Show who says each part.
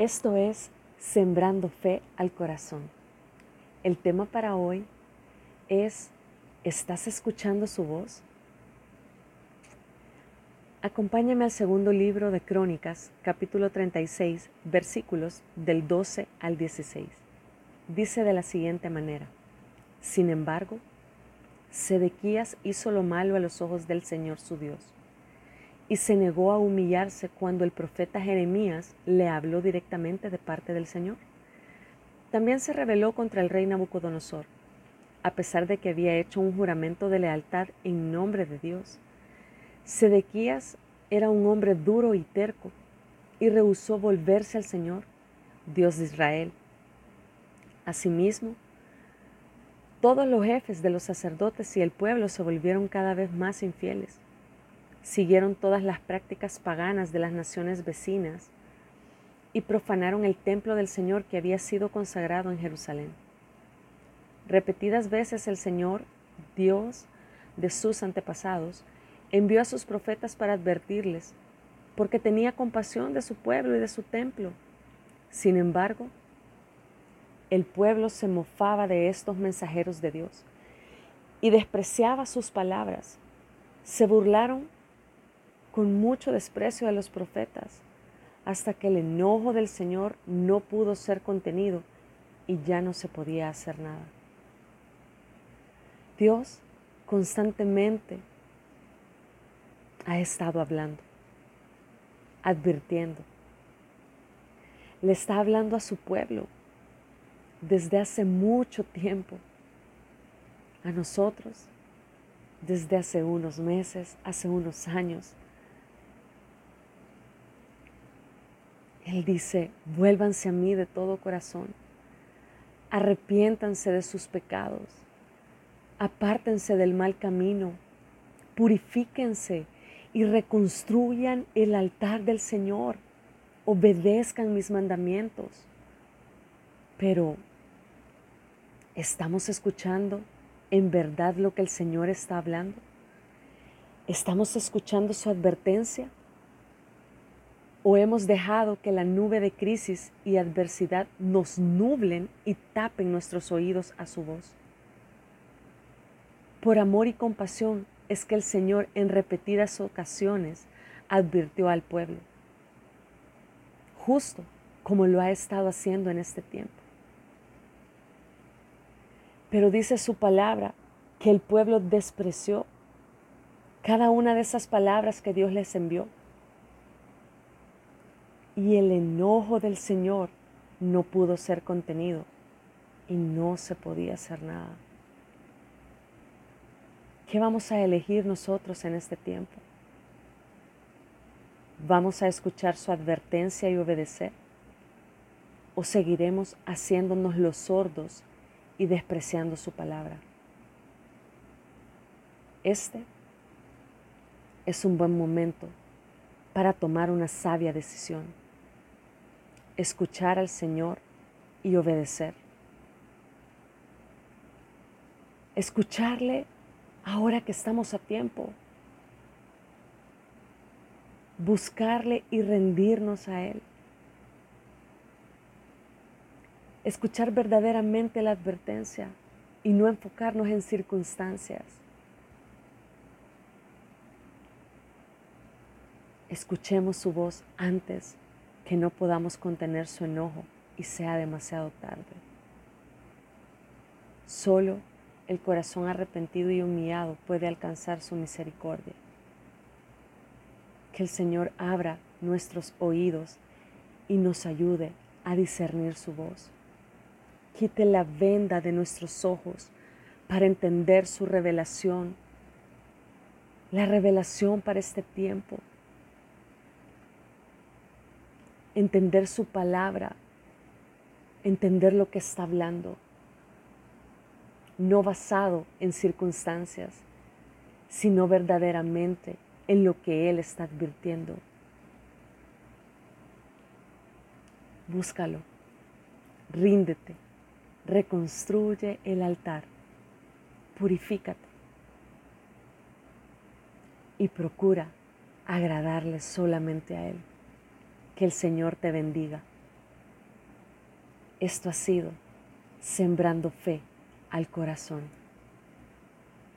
Speaker 1: Esto es Sembrando Fe al Corazón. El tema para hoy es, ¿estás escuchando su voz? Acompáñame al segundo libro de Crónicas, capítulo 36, versículos del 12 al 16. Dice de la siguiente manera, Sin embargo, Sedequías hizo lo malo a los ojos del Señor su Dios y se negó a humillarse cuando el profeta Jeremías le habló directamente de parte del Señor. También se rebeló contra el rey Nabucodonosor, a pesar de que había hecho un juramento de lealtad en nombre de Dios. Sedequías era un hombre duro y terco y rehusó volverse al Señor, Dios de Israel. Asimismo, todos los jefes de los sacerdotes y el pueblo se volvieron cada vez más infieles siguieron todas las prácticas paganas de las naciones vecinas y profanaron el templo del Señor que había sido consagrado en Jerusalén. Repetidas veces el Señor, Dios de sus antepasados, envió a sus profetas para advertirles, porque tenía compasión de su pueblo y de su templo. Sin embargo, el pueblo se mofaba de estos mensajeros de Dios y despreciaba sus palabras. Se burlaron con mucho desprecio a los profetas, hasta que el enojo del Señor no pudo ser contenido y ya no se podía hacer nada. Dios constantemente ha estado hablando, advirtiendo. Le está hablando a su pueblo desde hace mucho tiempo, a nosotros desde hace unos meses, hace unos años, Él dice, vuélvanse a mí de todo corazón, arrepiéntanse de sus pecados, apártense del mal camino, purifíquense y reconstruyan el altar del Señor, obedezcan mis mandamientos. Pero, ¿estamos escuchando en verdad lo que el Señor está hablando? ¿Estamos escuchando su advertencia? ¿O hemos dejado que la nube de crisis y adversidad nos nublen y tapen nuestros oídos a su voz? Por amor y compasión es que el Señor en repetidas ocasiones advirtió al pueblo, justo como lo ha estado haciendo en este tiempo. Pero dice su palabra que el pueblo despreció cada una de esas palabras que Dios les envió y el enojo del Señor no pudo ser contenido y no se podía hacer nada. ¿Qué vamos a elegir nosotros en este tiempo? ¿Vamos a escuchar su advertencia y obedecer? ¿O seguiremos haciéndonos los sordos y despreciando su palabra? Este es un buen momento para tomar una sabia decisión escuchar al Señor y obedecer. Escucharle ahora que estamos a tiempo. Buscarle y rendirnos a Él. Escuchar verdaderamente la advertencia y no enfocarnos en circunstancias. Escuchemos su voz antes que no podamos contener su enojo y sea demasiado tarde. Solo el corazón arrepentido y humillado puede alcanzar su misericordia. Que el Señor abra nuestros oídos y nos ayude a discernir su voz. Quite la venda de nuestros ojos para entender su revelación, la revelación para este tiempo entender su palabra, entender lo que está hablando, no basado en circunstancias, sino verdaderamente en lo que Él está advirtiendo. Búscalo, ríndete, reconstruye el altar, purifícate y procura agradarle solamente a Él. Que el Señor te bendiga. Esto ha sido Sembrando Fe al Corazón.